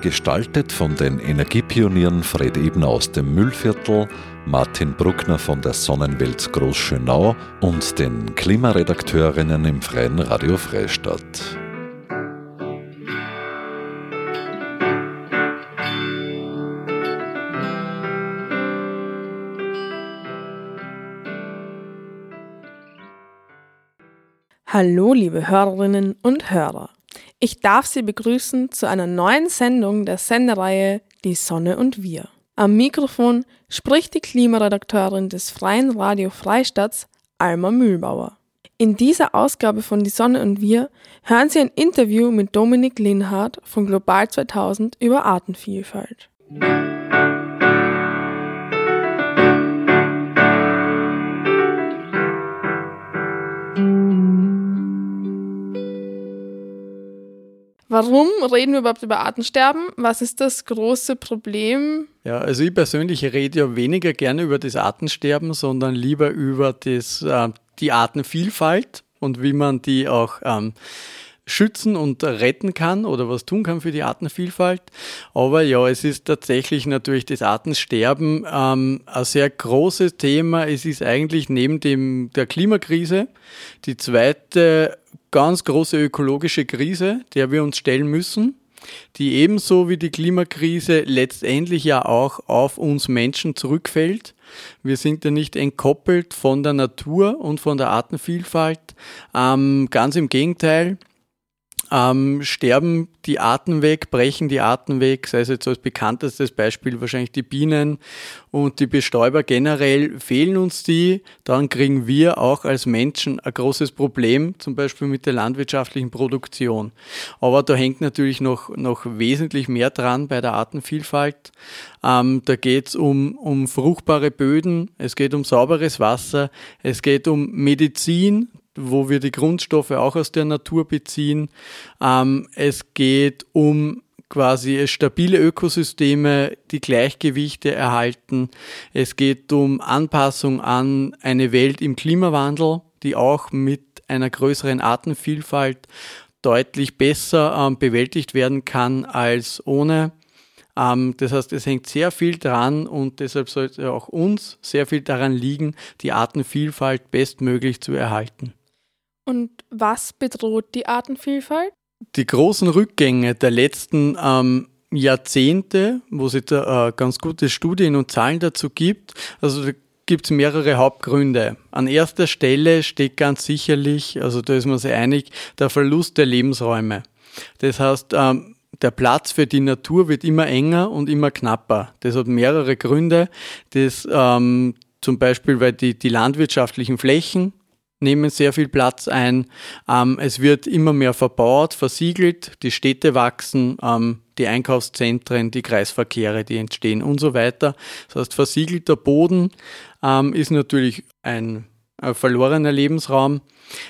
Gestaltet von den Energiepionieren Fred Ebner aus dem Müllviertel, Martin Bruckner von der Sonnenwelt Großschönau und den Klimaredakteurinnen im Freien Radio Freistadt. Hallo, liebe Hörerinnen und Hörer. Ich darf Sie begrüßen zu einer neuen Sendung der Sendereihe Die Sonne und wir. Am Mikrofon spricht die Klimaredakteurin des Freien Radio Freistadts, Alma Mühlbauer. In dieser Ausgabe von Die Sonne und wir hören Sie ein Interview mit Dominik Linhardt von Global 2000 über Artenvielfalt. Warum reden wir überhaupt über Artensterben? Was ist das große Problem? Ja, also ich persönlich rede ja weniger gerne über das Artensterben, sondern lieber über das, äh, die Artenvielfalt und wie man die auch ähm, schützen und retten kann oder was tun kann für die Artenvielfalt. Aber ja, es ist tatsächlich natürlich das Artensterben ähm, ein sehr großes Thema. Es ist eigentlich neben dem, der Klimakrise die zweite ganz große ökologische Krise, der wir uns stellen müssen, die ebenso wie die Klimakrise letztendlich ja auch auf uns Menschen zurückfällt. Wir sind ja nicht entkoppelt von der Natur und von der Artenvielfalt. Ähm, ganz im Gegenteil, ähm, sterben die Arten weg, brechen die Arten weg, sei es jetzt als bekanntestes Beispiel wahrscheinlich die Bienen und die Bestäuber generell, fehlen uns die, dann kriegen wir auch als Menschen ein großes Problem, zum Beispiel mit der landwirtschaftlichen Produktion. Aber da hängt natürlich noch, noch wesentlich mehr dran bei der Artenvielfalt. Ähm, da geht es um, um fruchtbare Böden, es geht um sauberes Wasser, es geht um Medizin, wo wir die Grundstoffe auch aus der Natur beziehen. Ähm, es geht um quasi stabile Ökosysteme, die Gleichgewichte erhalten. Es geht um Anpassung an eine Welt im Klimawandel, die auch mit einer größeren Artenvielfalt deutlich besser ähm, bewältigt werden kann als ohne. Ähm, das heißt, es hängt sehr viel dran und deshalb sollte auch uns sehr viel daran liegen, die Artenvielfalt bestmöglich zu erhalten. Und was bedroht die Artenvielfalt? Die großen Rückgänge der letzten ähm, Jahrzehnte, wo es jetzt äh, ganz gute Studien und Zahlen dazu gibt, also da gibt es mehrere Hauptgründe. An erster Stelle steht ganz sicherlich, also da ist man sich einig, der Verlust der Lebensräume. Das heißt, ähm, der Platz für die Natur wird immer enger und immer knapper. Das hat mehrere Gründe. Das ähm, zum Beispiel, weil die, die landwirtschaftlichen Flächen nehmen sehr viel Platz ein. Ähm, es wird immer mehr verbaut, versiegelt, die Städte wachsen, ähm, die Einkaufszentren, die Kreisverkehre, die entstehen und so weiter. Das heißt, versiegelter Boden ähm, ist natürlich ein äh, verlorener Lebensraum.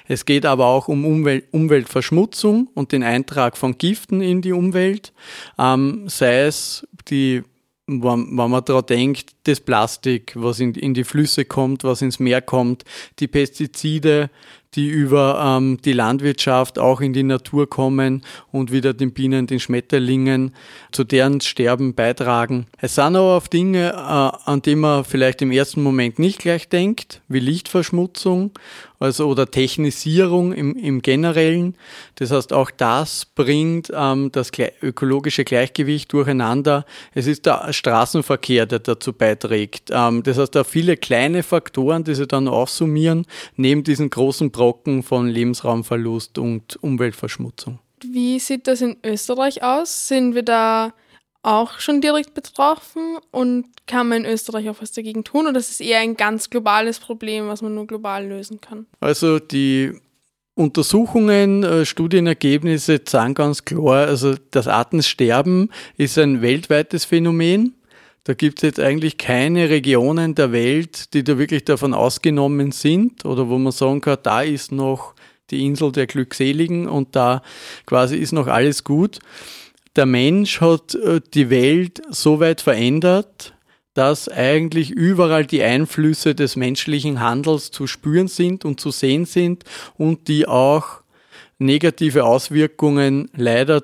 Es geht aber auch um Umwelt, Umweltverschmutzung und den Eintrag von Giften in die Umwelt, ähm, sei es die wenn, wenn man daran denkt, das Plastik, was in, in die Flüsse kommt, was ins Meer kommt, die Pestizide, die über ähm, die Landwirtschaft auch in die Natur kommen und wieder den Bienen, den Schmetterlingen zu deren Sterben beitragen. Es sind aber auch Dinge, äh, an die man vielleicht im ersten Moment nicht gleich denkt, wie Lichtverschmutzung also oder Technisierung im, im Generellen. Das heißt, auch das bringt ähm, das ökologische Gleichgewicht durcheinander. Es ist der Straßenverkehr, der dazu beiträgt. Ähm, das heißt, da viele kleine Faktoren, die sich dann aufsummieren, neben diesen großen Brocken von Lebensraumverlust und Umweltverschmutzung. Wie sieht das in Österreich aus? Sind wir da auch schon direkt betroffen und kann man in Österreich auch was dagegen tun oder ist es eher ein ganz globales Problem, was man nur global lösen kann? Also die Untersuchungen, äh, Studienergebnisse sagen ganz klar, also das Artensterben ist ein weltweites Phänomen. Da gibt es jetzt eigentlich keine Regionen der Welt, die da wirklich davon ausgenommen sind oder wo man sagen kann, da ist noch die Insel der Glückseligen und da quasi ist noch alles gut. Der Mensch hat äh, die Welt so weit verändert, dass eigentlich überall die Einflüsse des menschlichen Handels zu spüren sind und zu sehen sind und die auch negative Auswirkungen leider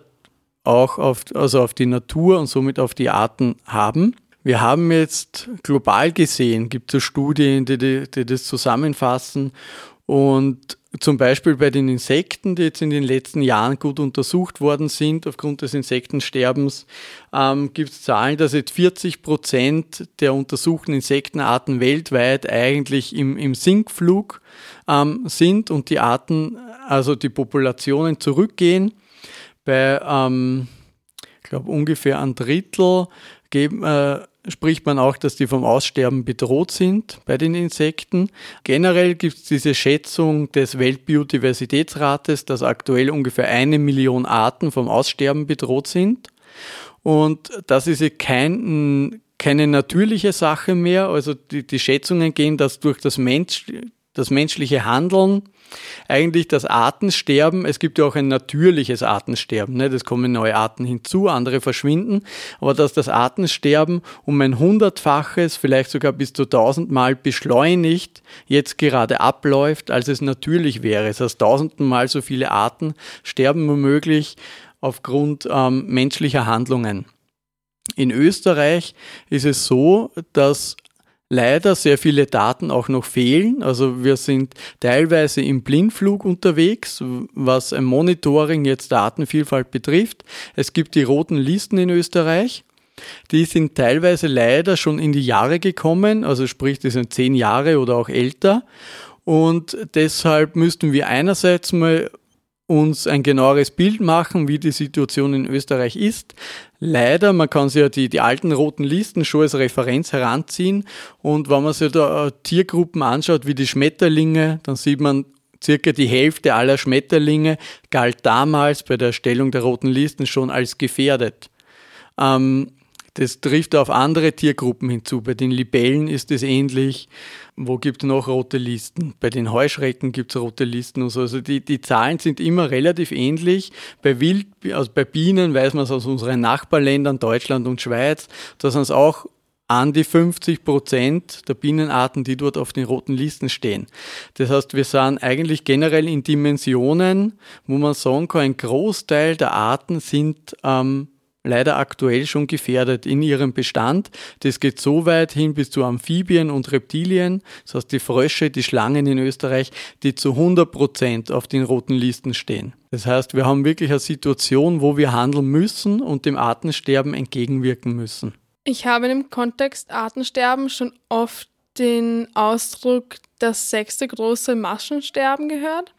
auch auf, also auf die Natur und somit auf die Arten haben. Wir haben jetzt global gesehen, gibt es Studien, die, die, die das zusammenfassen und zum Beispiel bei den Insekten, die jetzt in den letzten Jahren gut untersucht worden sind aufgrund des Insektensterbens, ähm, gibt es Zahlen, dass jetzt 40 Prozent der untersuchten Insektenarten weltweit eigentlich im, im Sinkflug ähm, sind und die Arten, also die Populationen zurückgehen. Bei, ähm, ich glaube, ungefähr ein Drittel geben, äh, spricht man auch, dass die vom Aussterben bedroht sind bei den Insekten. Generell gibt es diese Schätzung des Weltbiodiversitätsrates, dass aktuell ungefähr eine Million Arten vom Aussterben bedroht sind. Und das ist kein, keine natürliche Sache mehr. Also die, die Schätzungen gehen, dass durch das, Mensch, das menschliche Handeln eigentlich das Artensterben, es gibt ja auch ein natürliches Artensterben, ne? es kommen neue Arten hinzu, andere verschwinden, aber dass das Artensterben um ein hundertfaches, vielleicht sogar bis zu tausendmal beschleunigt jetzt gerade abläuft, als es natürlich wäre. Das heißt, tausendmal so viele Arten sterben womöglich aufgrund ähm, menschlicher Handlungen. In Österreich ist es so, dass leider sehr viele Daten auch noch fehlen. Also wir sind teilweise im Blindflug unterwegs, was ein Monitoring jetzt Datenvielfalt betrifft. Es gibt die roten Listen in Österreich. Die sind teilweise leider schon in die Jahre gekommen, also sprich, die sind zehn Jahre oder auch älter. Und deshalb müssten wir einerseits mal uns ein genaueres Bild machen, wie die Situation in Österreich ist. Leider, man kann sich ja die, die alten roten Listen schon als Referenz heranziehen und wenn man sich da äh, Tiergruppen anschaut, wie die Schmetterlinge, dann sieht man circa die Hälfte aller Schmetterlinge galt damals bei der Erstellung der roten Listen schon als gefährdet. Ähm, das trifft auf andere Tiergruppen hinzu. Bei den Libellen ist es ähnlich. Wo gibt es noch rote Listen? Bei den Heuschrecken gibt es rote Listen und so. Also die, die Zahlen sind immer relativ ähnlich. Bei Wild, also bei Bienen weiß man es aus unseren Nachbarländern, Deutschland und Schweiz, da sind es auch an die 50 Prozent der Bienenarten, die dort auf den roten Listen stehen. Das heißt, wir sind eigentlich generell in Dimensionen, wo man sagen kann, ein Großteil der Arten sind ähm, leider aktuell schon gefährdet in ihrem Bestand. Das geht so weit hin bis zu Amphibien und Reptilien, das heißt die Frösche, die Schlangen in Österreich, die zu 100 Prozent auf den roten Listen stehen. Das heißt, wir haben wirklich eine Situation, wo wir handeln müssen und dem Artensterben entgegenwirken müssen. Ich habe im Kontext Artensterben schon oft den Ausdruck das sechste große Massensterben gehört.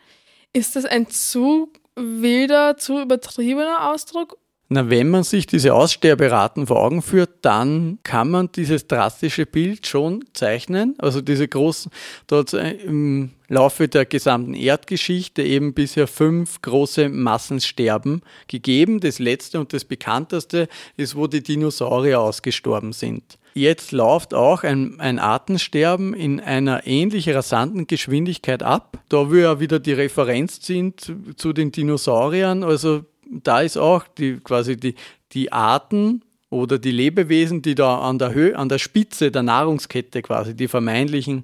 Ist das ein zu wilder, zu übertriebener Ausdruck na, wenn man sich diese Aussterberaten vor Augen führt, dann kann man dieses drastische Bild schon zeichnen. Also diese großen, dort im Laufe der gesamten Erdgeschichte eben bisher fünf große Massensterben gegeben. Das letzte und das bekannteste ist, wo die Dinosaurier ausgestorben sind. Jetzt läuft auch ein, ein Artensterben in einer ähnlich rasanten Geschwindigkeit ab. Da wir ja wieder die Referenz sind zu den Dinosauriern, also da ist auch die, quasi die, die Arten oder die Lebewesen, die da an der Höhe, an der Spitze der Nahrungskette quasi, die vermeintlichen,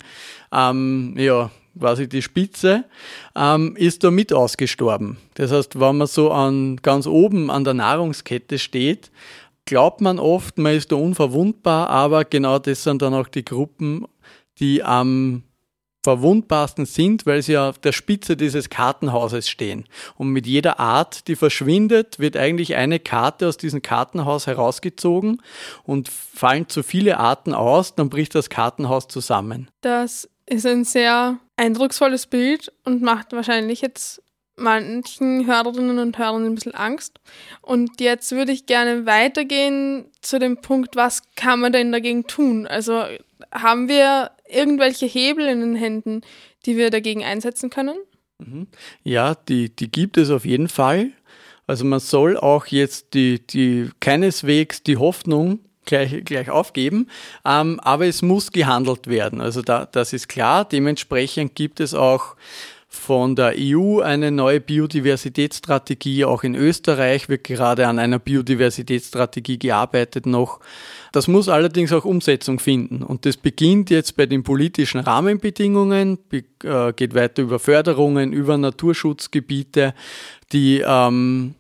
ähm, ja, quasi die Spitze, ähm, ist da mit ausgestorben. Das heißt, wenn man so an, ganz oben an der Nahrungskette steht, glaubt man oft, man ist da unverwundbar, aber genau das sind dann auch die Gruppen, die am verwundbarsten sind, weil sie auf der Spitze dieses Kartenhauses stehen. Und mit jeder Art, die verschwindet, wird eigentlich eine Karte aus diesem Kartenhaus herausgezogen und fallen zu viele Arten aus, dann bricht das Kartenhaus zusammen. Das ist ein sehr eindrucksvolles Bild und macht wahrscheinlich jetzt manchen Hörerinnen und Hörern ein bisschen Angst. Und jetzt würde ich gerne weitergehen zu dem Punkt, was kann man denn dagegen tun? Also haben wir irgendwelche Hebel in den Händen, die wir dagegen einsetzen können? Mhm. Ja, die, die gibt es auf jeden Fall. Also man soll auch jetzt die, die keineswegs die Hoffnung gleich, gleich aufgeben, ähm, aber es muss gehandelt werden. Also da, das ist klar. Dementsprechend gibt es auch von der EU eine neue Biodiversitätsstrategie. Auch in Österreich wird gerade an einer Biodiversitätsstrategie gearbeitet noch. Das muss allerdings auch Umsetzung finden. Und das beginnt jetzt bei den politischen Rahmenbedingungen, äh, geht weiter über Förderungen, über Naturschutzgebiete, die ähm,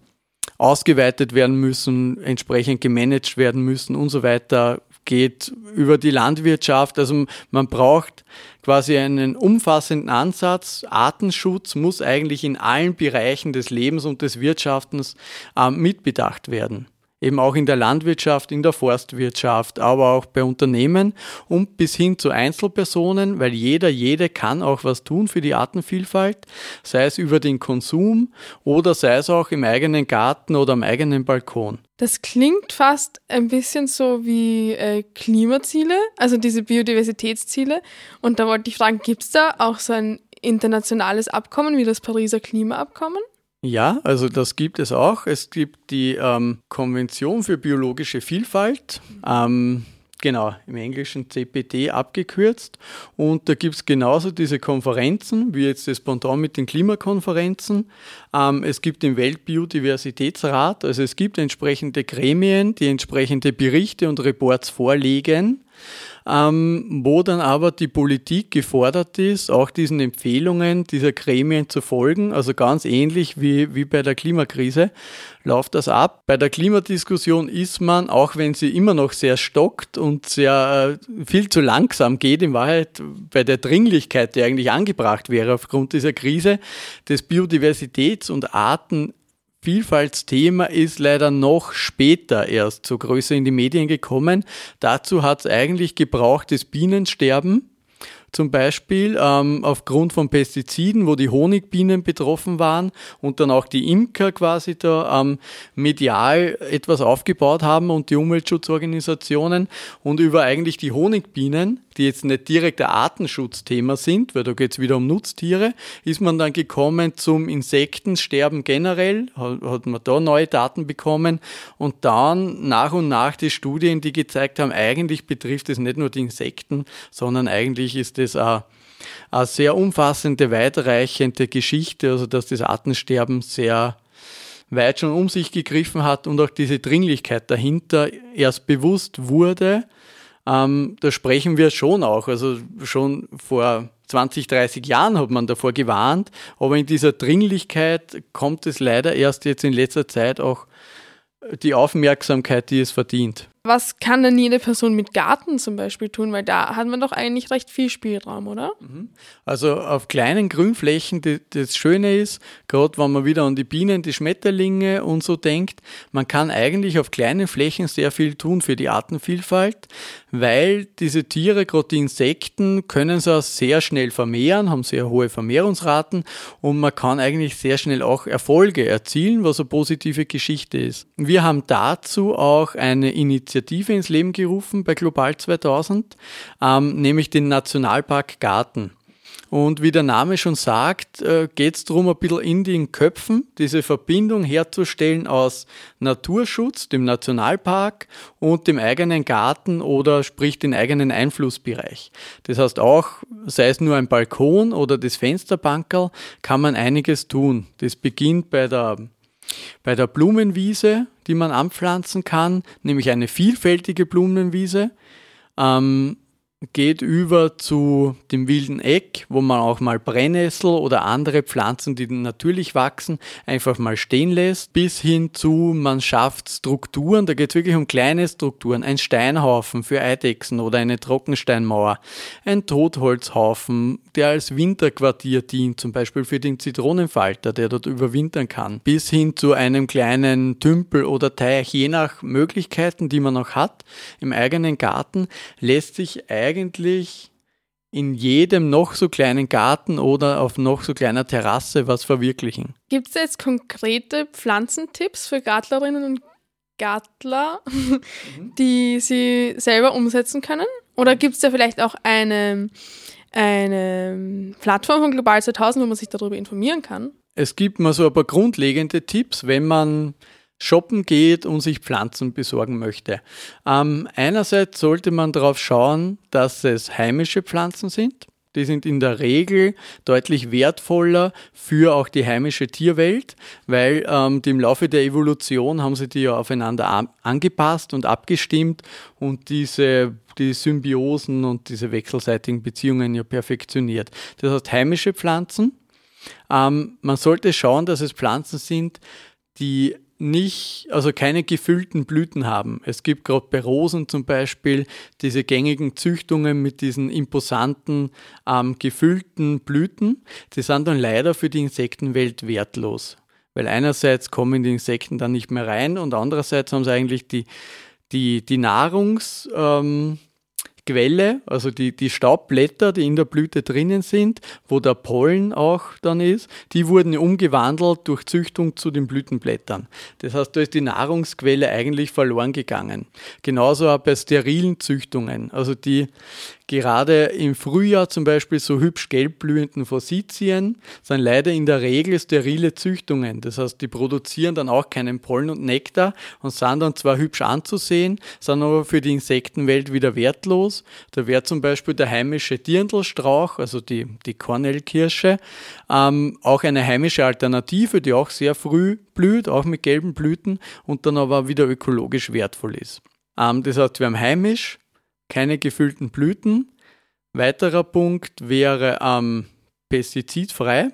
ausgeweitet werden müssen, entsprechend gemanagt werden müssen und so weiter geht über die Landwirtschaft. Also man braucht quasi einen umfassenden Ansatz. Artenschutz muss eigentlich in allen Bereichen des Lebens und des Wirtschaftens äh, mitbedacht werden eben auch in der Landwirtschaft, in der Forstwirtschaft, aber auch bei Unternehmen und bis hin zu Einzelpersonen, weil jeder, jede kann auch was tun für die Artenvielfalt, sei es über den Konsum oder sei es auch im eigenen Garten oder am eigenen Balkon. Das klingt fast ein bisschen so wie äh, Klimaziele, also diese Biodiversitätsziele. Und da wollte ich fragen, gibt es da auch so ein internationales Abkommen wie das Pariser Klimaabkommen? Ja, also das gibt es auch. Es gibt die ähm, Konvention für biologische Vielfalt. Ähm, genau, im Englischen CPT abgekürzt. Und da gibt es genauso diese Konferenzen, wie jetzt das Pendant mit den Klimakonferenzen. Ähm, es gibt den Weltbiodiversitätsrat, also es gibt entsprechende Gremien, die entsprechende Berichte und Reports vorlegen ähm, wo dann aber die Politik gefordert ist, auch diesen Empfehlungen dieser Gremien zu folgen. Also ganz ähnlich wie, wie bei der Klimakrise läuft das ab. Bei der Klimadiskussion ist man, auch wenn sie immer noch sehr stockt und sehr äh, viel zu langsam geht, in Wahrheit bei der Dringlichkeit, die eigentlich angebracht wäre aufgrund dieser Krise, des Biodiversitäts- und Arten Vielfaltsthema ist leider noch später erst so größer in die Medien gekommen. Dazu hat es eigentlich gebraucht das Bienensterben zum Beispiel ähm, aufgrund von Pestiziden, wo die Honigbienen betroffen waren und dann auch die Imker quasi da ähm, medial etwas aufgebaut haben und die Umweltschutzorganisationen und über eigentlich die Honigbienen, die jetzt nicht direkt ein Artenschutzthema sind, weil da geht es wieder um Nutztiere, ist man dann gekommen zum Insektensterben generell, hat man da neue Daten bekommen und dann nach und nach die Studien, die gezeigt haben, eigentlich betrifft es nicht nur die Insekten, sondern eigentlich ist es eine, eine sehr umfassende, weitreichende Geschichte, also dass das Artensterben sehr weit schon um sich gegriffen hat und auch diese Dringlichkeit dahinter erst bewusst wurde. Ähm, da sprechen wir schon auch. Also schon vor 20, 30 Jahren hat man davor gewarnt, aber in dieser Dringlichkeit kommt es leider erst jetzt in letzter Zeit auch die Aufmerksamkeit, die es verdient. Was kann denn jede Person mit Garten zum Beispiel tun? Weil da hat man doch eigentlich recht viel Spielraum, oder? Mhm. Also auf kleinen Grünflächen, das Schöne ist, gerade wenn man wieder an die Bienen, die Schmetterlinge und so denkt, man kann eigentlich auf kleinen Flächen sehr viel tun für die Artenvielfalt, weil diese Tiere, gerade die Insekten, können sich auch sehr schnell vermehren, haben sehr hohe Vermehrungsraten und man kann eigentlich sehr schnell auch Erfolge erzielen, was eine positive Geschichte ist. Wir haben dazu auch eine Initiative Initiative ins Leben gerufen bei Global 2000, ähm, nämlich den Nationalpark Garten. Und wie der Name schon sagt, äh, geht es darum, ein bisschen in den Köpfen diese Verbindung herzustellen aus Naturschutz, dem Nationalpark und dem eigenen Garten oder sprich den eigenen Einflussbereich. Das heißt auch, sei es nur ein Balkon oder das Fensterbankerl, kann man einiges tun. Das beginnt bei der bei der Blumenwiese, die man anpflanzen kann, nämlich eine vielfältige Blumenwiese, ähm, geht über zu dem wilden Eck, wo man auch mal Brennnessel oder andere Pflanzen, die natürlich wachsen, einfach mal stehen lässt, bis hin zu, man schafft Strukturen, da geht es wirklich um kleine Strukturen, ein Steinhaufen für Eidechsen oder eine Trockensteinmauer, ein Totholzhaufen, der als Winterquartier dient, zum Beispiel für den Zitronenfalter, der dort überwintern kann, bis hin zu einem kleinen Tümpel oder Teich, je nach Möglichkeiten, die man noch hat im eigenen Garten, lässt sich eigentlich eigentlich in jedem noch so kleinen Garten oder auf noch so kleiner Terrasse was verwirklichen. Gibt es jetzt konkrete Pflanzentipps für Gartlerinnen und Gartler, mhm. die sie selber umsetzen können? Oder gibt es da vielleicht auch eine, eine Plattform von Global 2000, wo man sich darüber informieren kann? Es gibt mal so ein paar grundlegende Tipps, wenn man shoppen geht und sich Pflanzen besorgen möchte. Ähm, einerseits sollte man darauf schauen, dass es heimische Pflanzen sind. die sind in der Regel deutlich wertvoller für auch die heimische Tierwelt, weil ähm, im Laufe der Evolution haben sie die ja aufeinander angepasst und abgestimmt und diese die Symbiosen und diese wechselseitigen Beziehungen ja perfektioniert. Das heißt, heimische Pflanzen. Ähm, man sollte schauen, dass es Pflanzen sind, die nicht, also keine gefüllten Blüten haben. Es gibt gerade bei Rosen zum Beispiel diese gängigen Züchtungen mit diesen imposanten, ähm, gefüllten Blüten. Die sind dann leider für die Insektenwelt wertlos. Weil einerseits kommen die Insekten dann nicht mehr rein und andererseits haben sie eigentlich die, die, die Nahrungs, ähm, Quelle, also die, die Staubblätter, die in der Blüte drinnen sind, wo der Pollen auch dann ist, die wurden umgewandelt durch Züchtung zu den Blütenblättern. Das heißt, da ist die Nahrungsquelle eigentlich verloren gegangen. Genauso auch bei sterilen Züchtungen. Also die Gerade im Frühjahr zum Beispiel so hübsch gelb blühenden Forsythien sind leider in der Regel sterile Züchtungen. Das heißt, die produzieren dann auch keinen Pollen und Nektar und sind dann zwar hübsch anzusehen, sind aber für die Insektenwelt wieder wertlos. Da wäre zum Beispiel der heimische Dirndlstrauch, also die, die Kornelkirsche, ähm, auch eine heimische Alternative, die auch sehr früh blüht, auch mit gelben Blüten und dann aber wieder ökologisch wertvoll ist. Ähm, das heißt, wir haben heimisch, keine gefüllten Blüten. Weiterer Punkt wäre ähm, pestizidfrei.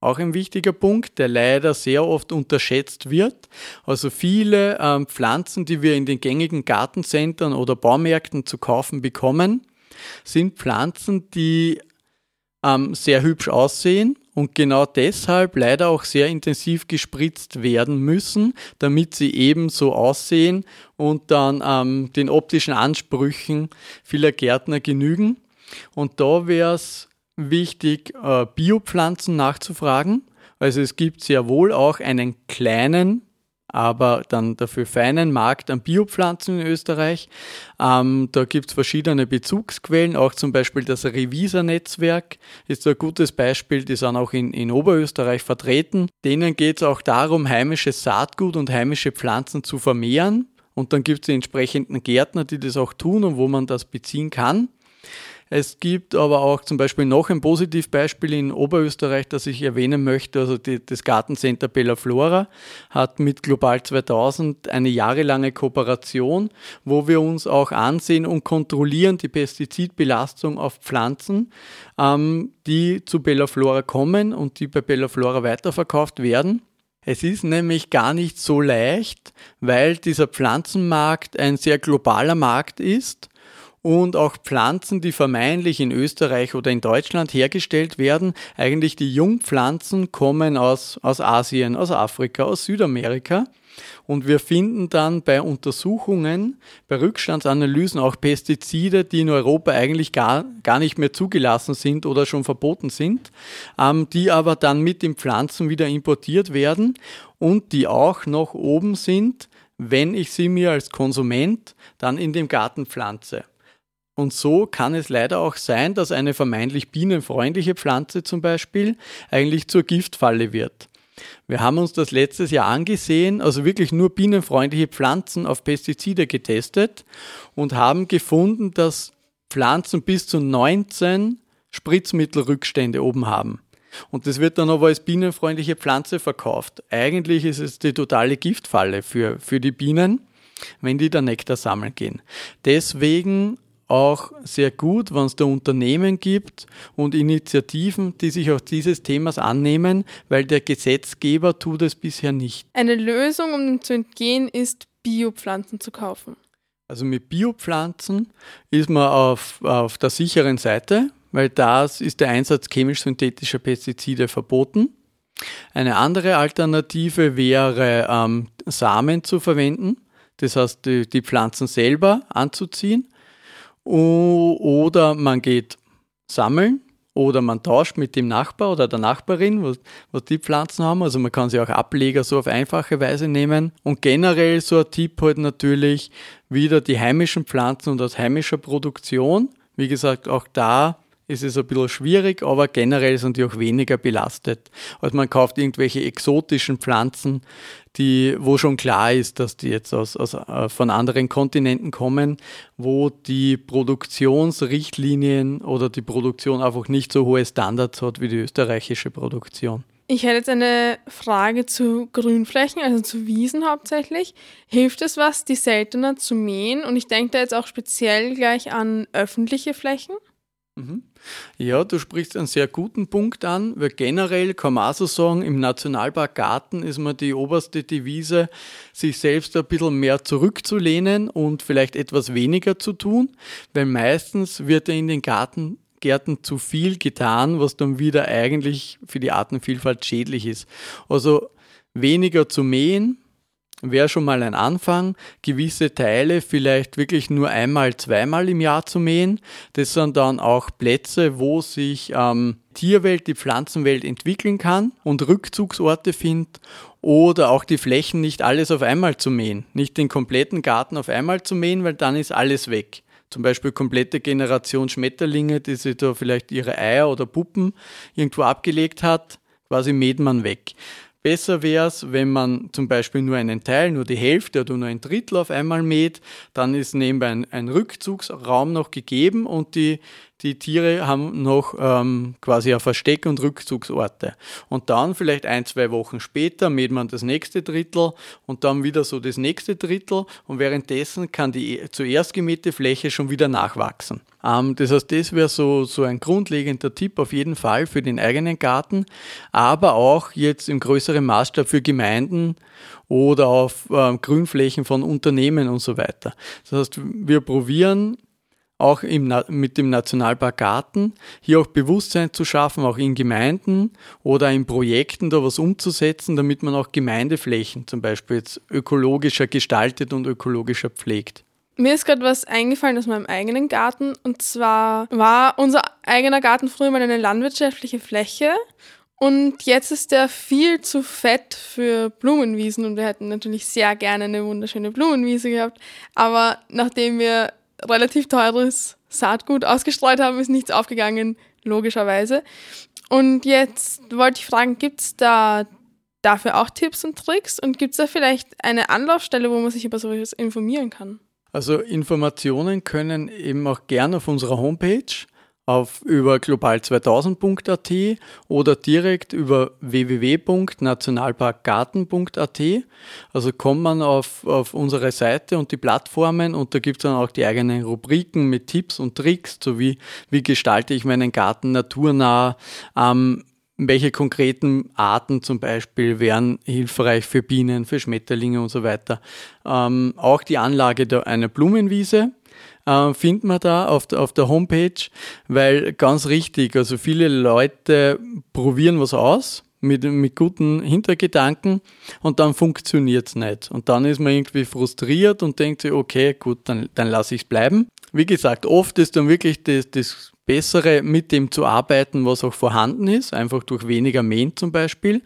Auch ein wichtiger Punkt, der leider sehr oft unterschätzt wird. Also viele ähm, Pflanzen, die wir in den gängigen Gartencentern oder Baumärkten zu kaufen bekommen, sind Pflanzen, die ähm, sehr hübsch aussehen und genau deshalb leider auch sehr intensiv gespritzt werden müssen, damit sie eben so aussehen und dann ähm, den optischen Ansprüchen vieler Gärtner genügen. Und da wäre es wichtig, äh, Biopflanzen nachzufragen. Also es gibt sehr wohl auch einen kleinen aber dann dafür feinen Markt an Biopflanzen in Österreich. Ähm, da gibt es verschiedene Bezugsquellen, auch zum Beispiel das Revisa-Netzwerk ist ein gutes Beispiel, die sind auch in, in Oberösterreich vertreten. Denen geht es auch darum, heimisches Saatgut und heimische Pflanzen zu vermehren. Und dann gibt es die entsprechenden Gärtner, die das auch tun und wo man das beziehen kann. Es gibt aber auch zum Beispiel noch ein Positivbeispiel in Oberösterreich, das ich erwähnen möchte. Also die, das Gartencenter Bella Flora hat mit Global 2000 eine jahrelange Kooperation, wo wir uns auch ansehen und kontrollieren die Pestizidbelastung auf Pflanzen, ähm, die zu Bella Flora kommen und die bei Bella Flora weiterverkauft werden. Es ist nämlich gar nicht so leicht, weil dieser Pflanzenmarkt ein sehr globaler Markt ist und auch Pflanzen, die vermeintlich in Österreich oder in Deutschland hergestellt werden. Eigentlich die Jungpflanzen kommen aus, aus Asien, aus Afrika, aus Südamerika. Und wir finden dann bei Untersuchungen, bei Rückstandsanalysen auch Pestizide, die in Europa eigentlich gar, gar nicht mehr zugelassen sind oder schon verboten sind, ähm, die aber dann mit den Pflanzen wieder importiert werden und die auch noch oben sind, wenn ich sie mir als Konsument dann in dem Garten pflanze. Und so kann es leider auch sein, dass eine vermeintlich bienenfreundliche Pflanze zum Beispiel eigentlich zur Giftfalle wird. Wir haben uns das letztes Jahr angesehen, also wirklich nur bienenfreundliche Pflanzen auf Pestizide getestet und haben gefunden, dass Pflanzen bis zu 19 Spritzmittelrückstände oben haben. Und das wird dann aber als bienenfreundliche Pflanze verkauft. Eigentlich ist es die totale Giftfalle für, für die Bienen, wenn die da Nektar sammeln gehen. Deswegen auch sehr gut, wenn es da Unternehmen gibt und Initiativen, die sich auch dieses Themas annehmen, weil der Gesetzgeber tut es bisher nicht. Eine Lösung, um dem zu entgehen, ist Biopflanzen zu kaufen. Also mit Biopflanzen ist man auf, auf der sicheren Seite, weil da ist der Einsatz chemisch-synthetischer Pestizide verboten. Eine andere Alternative wäre, ähm, Samen zu verwenden, das heißt die, die Pflanzen selber anzuziehen oder man geht sammeln oder man tauscht mit dem Nachbar oder der Nachbarin, was, was die Pflanzen haben. Also man kann sie auch Ableger so auf einfache Weise nehmen. Und generell so ein Tipp halt natürlich wieder die heimischen Pflanzen und aus heimischer Produktion. Wie gesagt, auch da ist es ein bisschen schwierig, aber generell sind die auch weniger belastet. Also man kauft irgendwelche exotischen Pflanzen, die, wo schon klar ist, dass die jetzt aus, aus, äh, von anderen Kontinenten kommen, wo die Produktionsrichtlinien oder die Produktion einfach nicht so hohe Standards hat wie die österreichische Produktion. Ich hätte jetzt eine Frage zu Grünflächen, also zu Wiesen hauptsächlich. Hilft es was, die seltener zu mähen? Und ich denke da jetzt auch speziell gleich an öffentliche Flächen. Mhm. Ja, du sprichst einen sehr guten Punkt an, weil generell kann man auch so sagen, im Nationalpark Garten ist mir die oberste Devise, sich selbst ein bisschen mehr zurückzulehnen und vielleicht etwas weniger zu tun, weil meistens wird ja in den Garten Gärten zu viel getan, was dann wieder eigentlich für die Artenvielfalt schädlich ist. Also weniger zu mähen wäre schon mal ein Anfang, gewisse Teile vielleicht wirklich nur einmal, zweimal im Jahr zu mähen. Das sind dann auch Plätze, wo sich ähm, Tierwelt, die Pflanzenwelt entwickeln kann und Rückzugsorte findet oder auch die Flächen nicht alles auf einmal zu mähen, nicht den kompletten Garten auf einmal zu mähen, weil dann ist alles weg zum Beispiel komplette Generation Schmetterlinge, die sich da vielleicht ihre Eier oder Puppen irgendwo abgelegt hat, quasi mäht man weg. Besser wäre es, wenn man zum Beispiel nur einen Teil, nur die Hälfte oder nur ein Drittel auf einmal mäht, dann ist nebenbei ein, ein Rückzugsraum noch gegeben und die die Tiere haben noch ähm, quasi ein Versteck- und Rückzugsorte. Und dann vielleicht ein, zwei Wochen später mäht man das nächste Drittel und dann wieder so das nächste Drittel und währenddessen kann die zuerst gemähte Fläche schon wieder nachwachsen. Ähm, das heißt, das wäre so, so ein grundlegender Tipp auf jeden Fall für den eigenen Garten, aber auch jetzt im größeren Maßstab für Gemeinden oder auf äh, Grünflächen von Unternehmen und so weiter. Das heißt, wir probieren auch im, mit dem Nationalpark Garten, hier auch Bewusstsein zu schaffen, auch in Gemeinden oder in Projekten da was umzusetzen, damit man auch Gemeindeflächen zum Beispiel jetzt ökologischer gestaltet und ökologischer pflegt. Mir ist gerade was eingefallen aus meinem eigenen Garten. Und zwar war unser eigener Garten früher mal eine landwirtschaftliche Fläche. Und jetzt ist der viel zu fett für Blumenwiesen. Und wir hätten natürlich sehr gerne eine wunderschöne Blumenwiese gehabt, aber nachdem wir relativ teures Saatgut ausgestreut haben, ist nichts aufgegangen, logischerweise. Und jetzt wollte ich fragen, gibt es da dafür auch Tipps und Tricks und gibt es da vielleicht eine Anlaufstelle, wo man sich über sowas informieren kann? Also Informationen können eben auch gerne auf unserer Homepage auf über global2000.at oder direkt über www.nationalparkgarten.at. Also kommt man auf, auf unsere Seite und die Plattformen und da gibt es dann auch die eigenen Rubriken mit Tipps und Tricks, sowie wie gestalte ich meinen Garten naturnah, ähm, welche konkreten Arten zum Beispiel wären hilfreich für Bienen, für Schmetterlinge und so weiter. Ähm, auch die Anlage einer Blumenwiese äh, findet man da auf der, auf der Homepage, weil ganz richtig, also viele Leute probieren was aus mit, mit guten Hintergedanken und dann funktioniert es nicht. Und dann ist man irgendwie frustriert und denkt sich, okay, gut, dann, dann lasse ich es bleiben. Wie gesagt, oft ist dann wirklich das, das Bessere, mit dem zu arbeiten, was auch vorhanden ist, einfach durch weniger Mähen zum Beispiel.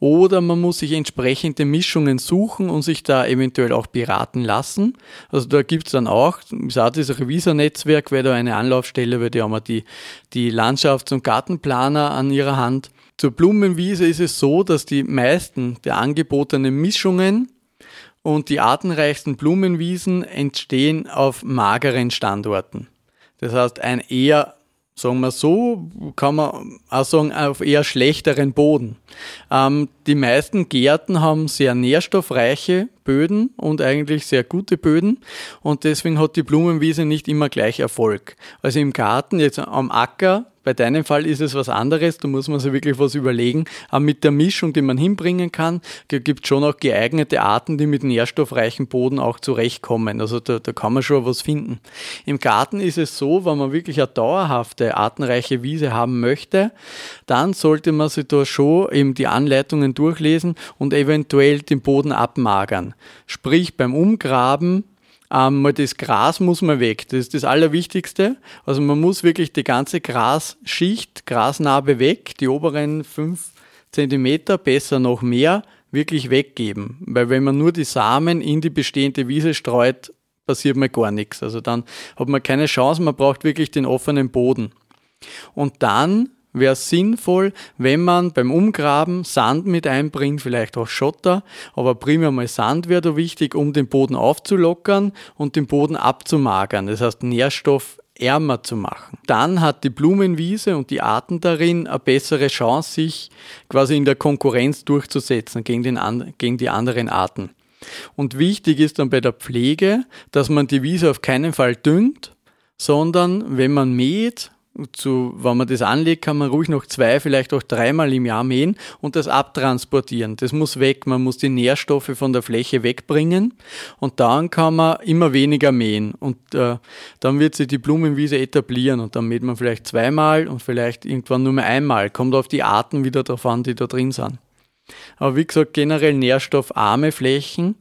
Oder man muss sich entsprechende Mischungen suchen und sich da eventuell auch beraten lassen. Also da gibt es dann auch, ist auch das Revisor-Netzwerk, wäre da eine Anlaufstelle, weil die haben die, die Landschafts- und Gartenplaner an ihrer Hand. Zur Blumenwiese ist es so, dass die meisten der angebotenen Mischungen und die artenreichsten Blumenwiesen entstehen auf mageren Standorten. Das heißt, ein eher sagen wir so, kann man auch sagen, auf eher schlechteren Boden. Ähm, die meisten Gärten haben sehr nährstoffreiche Böden und eigentlich sehr gute Böden und deswegen hat die Blumenwiese nicht immer gleich Erfolg. Also im Garten, jetzt am Acker, bei deinem Fall ist es was anderes, da muss man sich wirklich was überlegen. Aber mit der Mischung, die man hinbringen kann, gibt es schon auch geeignete Arten, die mit nährstoffreichem Boden auch zurechtkommen. Also da, da kann man schon was finden. Im Garten ist es so, wenn man wirklich eine dauerhafte, artenreiche Wiese haben möchte, dann sollte man sich da schon eben die Anleitungen durchlesen und eventuell den Boden abmagern. Sprich beim Umgraben ähm, das Gras muss man weg. Das ist das Allerwichtigste. Also man muss wirklich die ganze Grasschicht, Grasnarbe weg, die oberen fünf Zentimeter, besser noch mehr, wirklich weggeben. Weil wenn man nur die Samen in die bestehende Wiese streut, passiert mir gar nichts. Also dann hat man keine Chance, man braucht wirklich den offenen Boden. Und dann wäre sinnvoll, wenn man beim Umgraben Sand mit einbringt, vielleicht auch Schotter, aber primär mal Sand wäre da wichtig, um den Boden aufzulockern und den Boden abzumagern, das heißt nährstoffärmer zu machen. Dann hat die Blumenwiese und die Arten darin eine bessere Chance, sich quasi in der Konkurrenz durchzusetzen gegen, den, gegen die anderen Arten. Und wichtig ist dann bei der Pflege, dass man die Wiese auf keinen Fall düngt, sondern wenn man mäht, zu, wenn man das anlegt, kann man ruhig noch zwei, vielleicht auch dreimal im Jahr mähen und das abtransportieren. Das muss weg. Man muss die Nährstoffe von der Fläche wegbringen und dann kann man immer weniger mähen und äh, dann wird sich die Blumenwiese etablieren und dann mäht man vielleicht zweimal und vielleicht irgendwann nur mehr einmal. Kommt auf die Arten wieder drauf an, die da drin sind. Aber wie gesagt, generell nährstoffarme Flächen.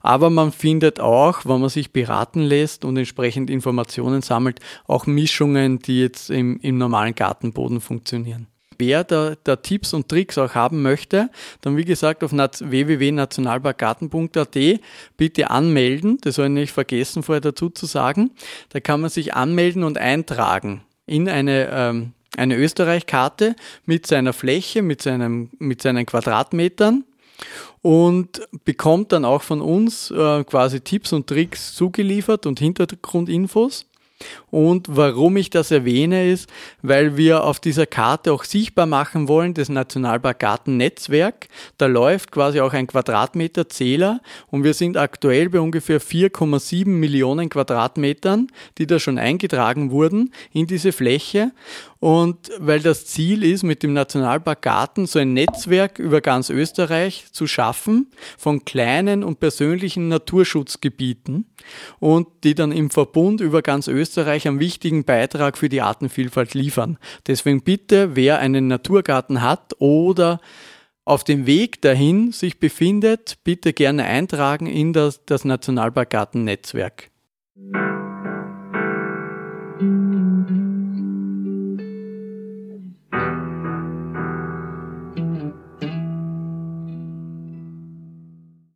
Aber man findet auch, wenn man sich beraten lässt und entsprechend Informationen sammelt, auch Mischungen, die jetzt im, im normalen Gartenboden funktionieren. Wer da, da, Tipps und Tricks auch haben möchte, dann wie gesagt auf www.nationalparkgarten.at bitte anmelden. Das habe ich nicht vergessen vorher dazu zu sagen. Da kann man sich anmelden und eintragen in eine ähm, eine Österreich-Karte mit seiner Fläche, mit, seinem, mit seinen Quadratmetern und bekommt dann auch von uns äh, quasi Tipps und Tricks zugeliefert und Hintergrundinfos. Und warum ich das erwähne, ist, weil wir auf dieser Karte auch sichtbar machen wollen, das Nationalpark Gartennetzwerk. Da läuft quasi auch ein Quadratmeterzähler und wir sind aktuell bei ungefähr 4,7 Millionen Quadratmetern, die da schon eingetragen wurden in diese Fläche. Und weil das Ziel ist, mit dem Nationalpark Garten so ein Netzwerk über ganz Österreich zu schaffen von kleinen und persönlichen Naturschutzgebieten und die dann im Verbund über ganz Österreich einen wichtigen Beitrag für die Artenvielfalt liefern. Deswegen bitte, wer einen Naturgarten hat oder auf dem Weg dahin sich befindet, bitte gerne eintragen in das, das Nationalparkgarten-Netzwerk.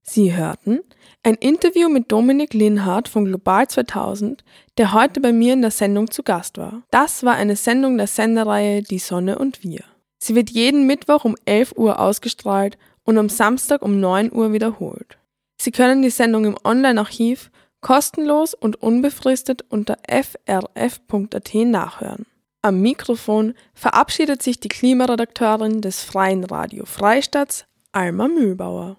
Sie hörten ein Interview mit Dominik Linhardt von Global 2000, der heute bei mir in der Sendung zu Gast war. Das war eine Sendung der Sendereihe Die Sonne und wir. Sie wird jeden Mittwoch um 11 Uhr ausgestrahlt und am Samstag um 9 Uhr wiederholt. Sie können die Sendung im Online-Archiv kostenlos und unbefristet unter frf.at nachhören. Am Mikrofon verabschiedet sich die Klimaredakteurin des Freien Radio Freistaats, Alma Mühlbauer.